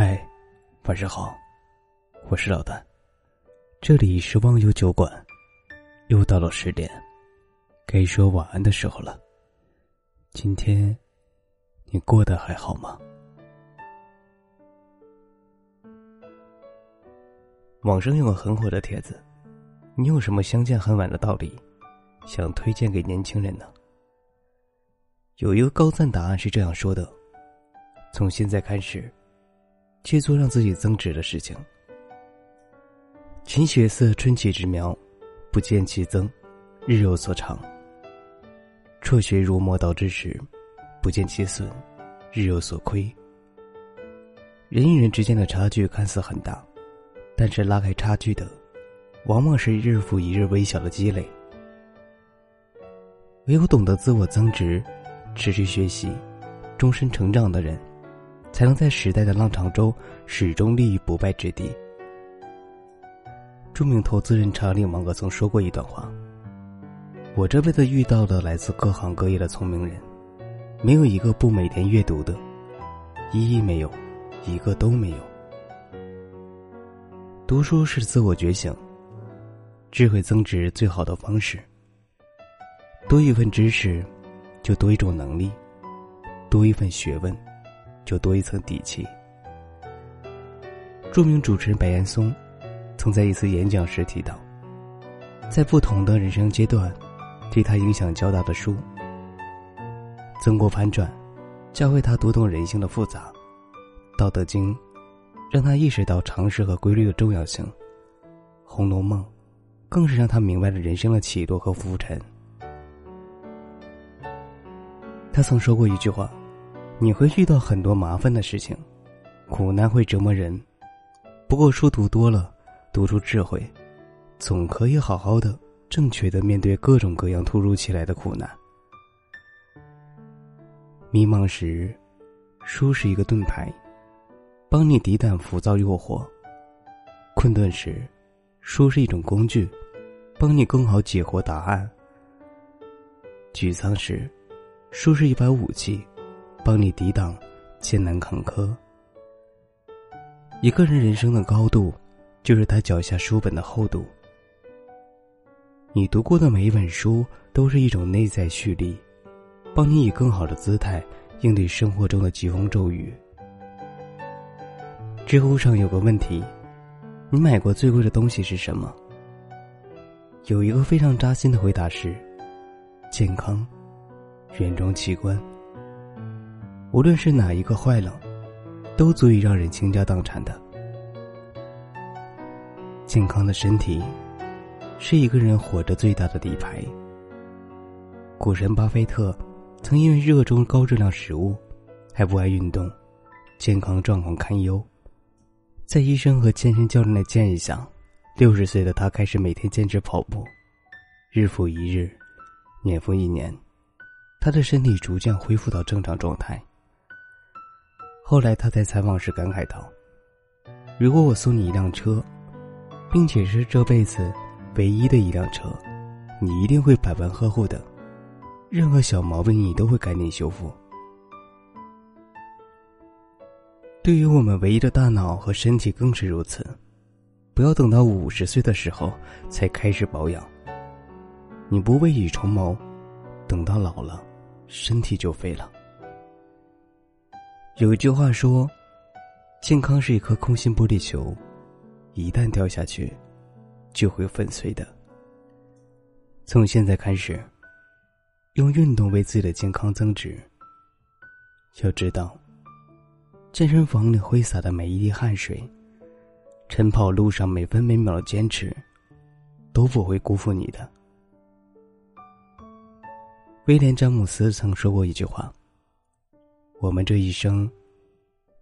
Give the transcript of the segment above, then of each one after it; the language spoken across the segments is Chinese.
嗨，晚上好，我是老段，这里是忘忧酒馆，又到了十点，该说晚安的时候了。今天你过得还好吗？网上有个很火的帖子，你有什么相见恨晚的道理，想推荐给年轻人呢？有一个高赞答案是这样说的：从现在开始。去做让自己增值的事情。勤学似春起之苗，不见其增，日有所长。辍学如磨刀之石，不见其损，日有所亏。人与人之间的差距看似很大，但是拉开差距的，往往是日复一日微小的积累。唯有懂得自我增值、持续学习、终身成长的人。才能在时代的浪潮中始终立于不败之地。著名投资人查理芒格曾说过一段话：“我这辈子遇到的来自各行各业的聪明人，没有一个不每天阅读的，一一没有，一个都没有。读书是自我觉醒、智慧增值最好的方式。多一份知识，就多一种能力；多一份学问。”就多一层底气。著名主持人白岩松，曾在一次演讲时提到，在不同的人生阶段，对他影响较大的书，《曾国藩传》，教会他读懂人性的复杂；《道德经》，让他意识到常识和规律的重要性；《红楼梦》，更是让他明白了人生的起落和浮沉。他曾说过一句话。你会遇到很多麻烦的事情，苦难会折磨人。不过书读多了，读出智慧，总可以好好的、正确的面对各种各样突如其来的苦难。迷茫时，书是一个盾牌，帮你抵挡浮躁诱惑；困顿时，书是一种工具，帮你更好解惑答案；沮丧时，书是一把武器。帮你抵挡艰难坎坷。一个人人生的高度，就是他脚下书本的厚度。你读过的每一本书，都是一种内在蓄力，帮你以更好的姿态应对生活中的疾风骤雨。知乎上有个问题：你买过最贵的东西是什么？有一个非常扎心的回答是：健康，原装器官。无论是哪一个坏了，都足以让人倾家荡产的。健康的身体，是一个人活着最大的底牌。股神巴菲特，曾因为热衷高质量食物，还不爱运动，健康状况堪忧。在医生和健身教练的建议下，六十岁的他开始每天坚持跑步，日复一日，年复一年，他的身体逐渐恢复到正常状态。后来他在采访时感慨道：“如果我送你一辆车，并且是这辈子唯一的一辆车，你一定会百般呵护的，任何小毛病你都会赶紧修复。对于我们唯一的大脑和身体更是如此，不要等到五十岁的时候才开始保养。你不未雨绸缪，等到老了，身体就废了。”有一句话说：“健康是一颗空心玻璃球，一旦掉下去，就会粉碎的。”从现在开始，用运动为自己的健康增值。要知道，健身房里挥洒的每一滴汗水，晨跑路上每分每秒的坚持，都不会辜负你的。威廉·詹姆斯曾说过一句话。我们这一生，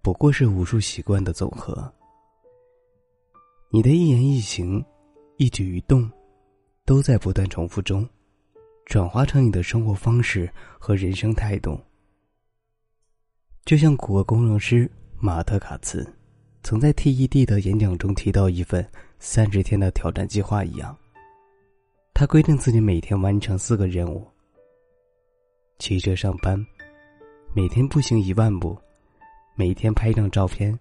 不过是无数习惯的总和。你的一言一行、一举一动，都在不断重复中，转化成你的生活方式和人生态度。就像谷歌工程师马特·卡茨曾在 TED 的演讲中提到一份三十天的挑战计划一样，他规定自己每天完成四个任务：骑车上班。每天步行一万步，每天拍一张照片，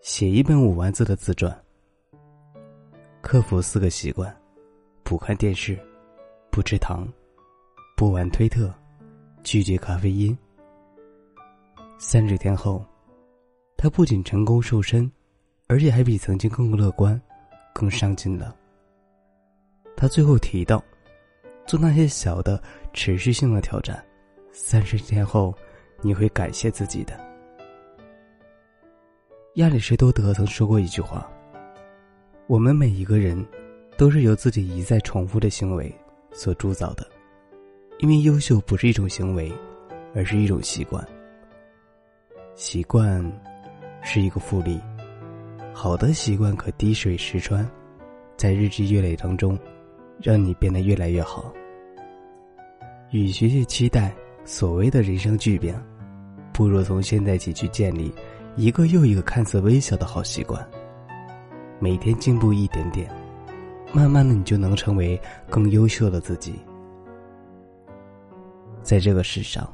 写一本五万字的自传。克服四个习惯：不看电视，不吃糖，不玩推特，拒绝咖啡因。三十天后，他不仅成功瘦身，而且还比曾经更乐观、更上进了。他最后提到，做那些小的、持续性的挑战，三十天后，你会感谢自己的。亚里士多德曾说过一句话。我们每一个人，都是由自己一再重复的行为所铸造的，因为优秀不是一种行为，而是一种习惯。习惯是一个复利，好的习惯可滴水石穿，在日积月累当中，让你变得越来越好。与其去期待所谓的人生巨变，不如从现在起去建立一个又一个看似微小的好习惯。每天进步一点点，慢慢的，你就能成为更优秀的自己。在这个世上，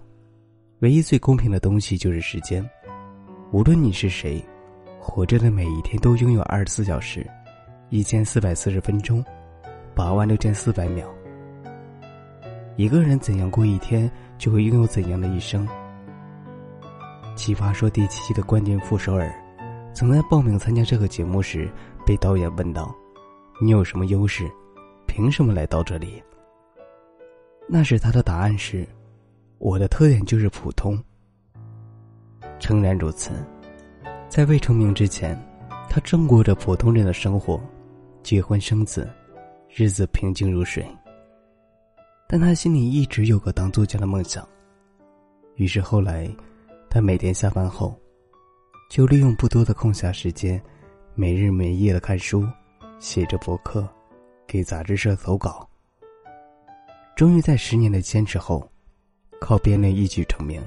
唯一最公平的东西就是时间。无论你是谁，活着的每一天都拥有二十四小时、一千四百四十分钟、八万六千四百秒。一个人怎样过一天，就会拥有怎样的一生。奇葩说第七期的关键副首尔，曾在报名参加这个节目时。被导演问道：“你有什么优势？凭什么来到这里？”那时他的答案是：“我的特点就是普通。”诚然如此，在未成名之前，他正过着普通人的生活，结婚生子，日子平静如水。但他心里一直有个当作家的梦想。于是后来，他每天下班后，就利用不多的空暇时间。没日没夜的看书，写着博客，给杂志社投稿。终于在十年的坚持后，靠编练一举成名。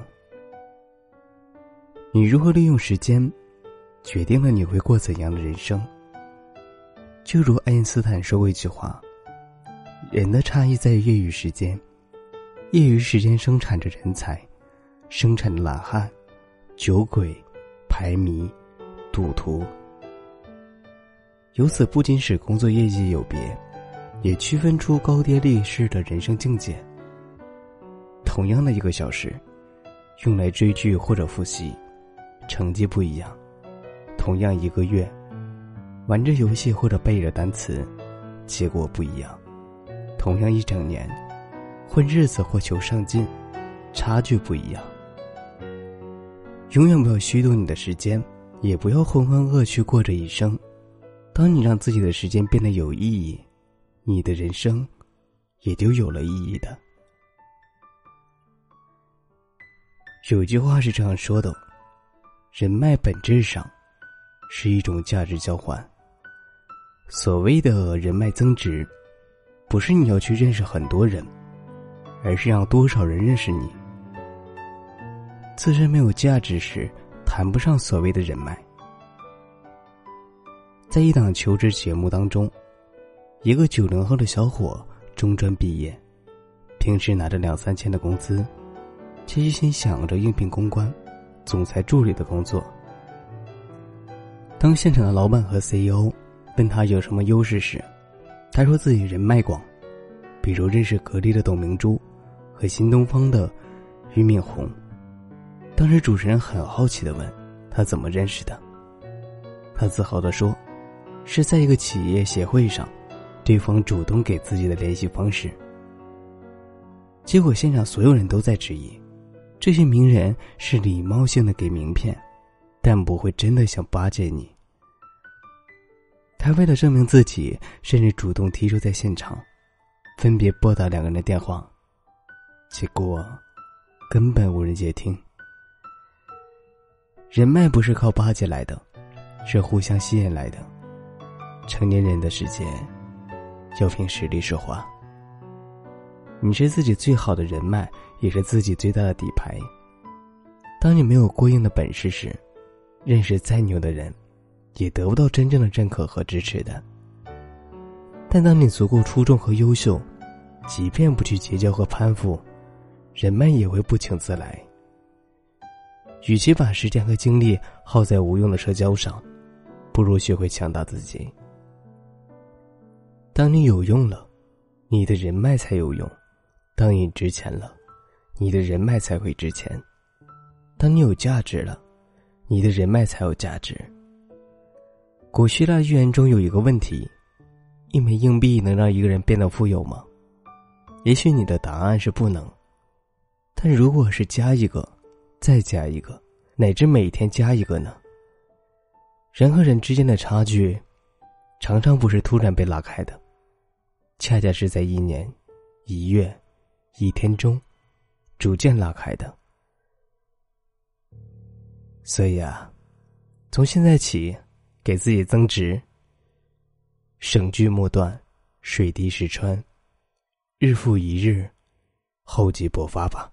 你如何利用时间，决定了你会过怎样的人生。就如爱因斯坦说过一句话：“人的差异在于业余时间，业余时间生产着人才，生产着懒汉、酒鬼、牌迷、赌徒。”由此不仅使工作业绩有别，也区分出高低劣势的人生境界。同样的一个小时，用来追剧或者复习，成绩不一样；同样一个月，玩着游戏或者背着单词，结果不一样；同样一整年，混日子或求上进，差距不一样。永远不要虚度你的时间，也不要浑浑噩去过这一生。当你让自己的时间变得有意义，你的人生也就有了意义的。有句话是这样说的：人脉本质上是一种价值交换。所谓的人脉增值，不是你要去认识很多人，而是让多少人认识你。自身没有价值时，谈不上所谓的人脉。在一档求职节目当中，一个九零后的小伙中专毕业，平时拿着两三千的工资，却一心想着应聘公关、总裁助理的工作。当现场的老板和 CEO 问他有什么优势时，他说自己人脉广，比如认识格力的董明珠和新东方的俞敏洪。当时主持人很好奇的问他怎么认识的，他自豪的说。是在一个企业协会上，对方主动给自己的联系方式。结果现场所有人都在质疑，这些名人是礼貌性的给名片，但不会真的想巴结你。他为了证明自己，甚至主动提出在现场，分别拨打两个人的电话，结果根本无人接听。人脉不是靠巴结来的，是互相吸引来的。成年人的世界，要凭实力说话。你是自己最好的人脉，也是自己最大的底牌。当你没有过硬的本事时，认识再牛的人，也得不到真正的认可和支持的。但当你足够出众和优秀，即便不去结交和攀附，人脉也会不请自来。与其把时间和精力耗在无用的社交上，不如学会强大自己。当你有用了，你的人脉才有用；当你值钱了，你的人脉才会值钱；当你有价值了，你的人脉才有价值。古希腊寓言中有一个问题：一枚硬币能让一个人变得富有吗？也许你的答案是不能。但如果是加一个，再加一个，乃至每天加一个呢？人和人之间的差距，常常不是突然被拉开的。恰恰是在一年、一月、一天中，逐渐拉开的。所以啊，从现在起，给自己增值。省聚莫断，水滴石穿，日复一日，厚积薄发吧。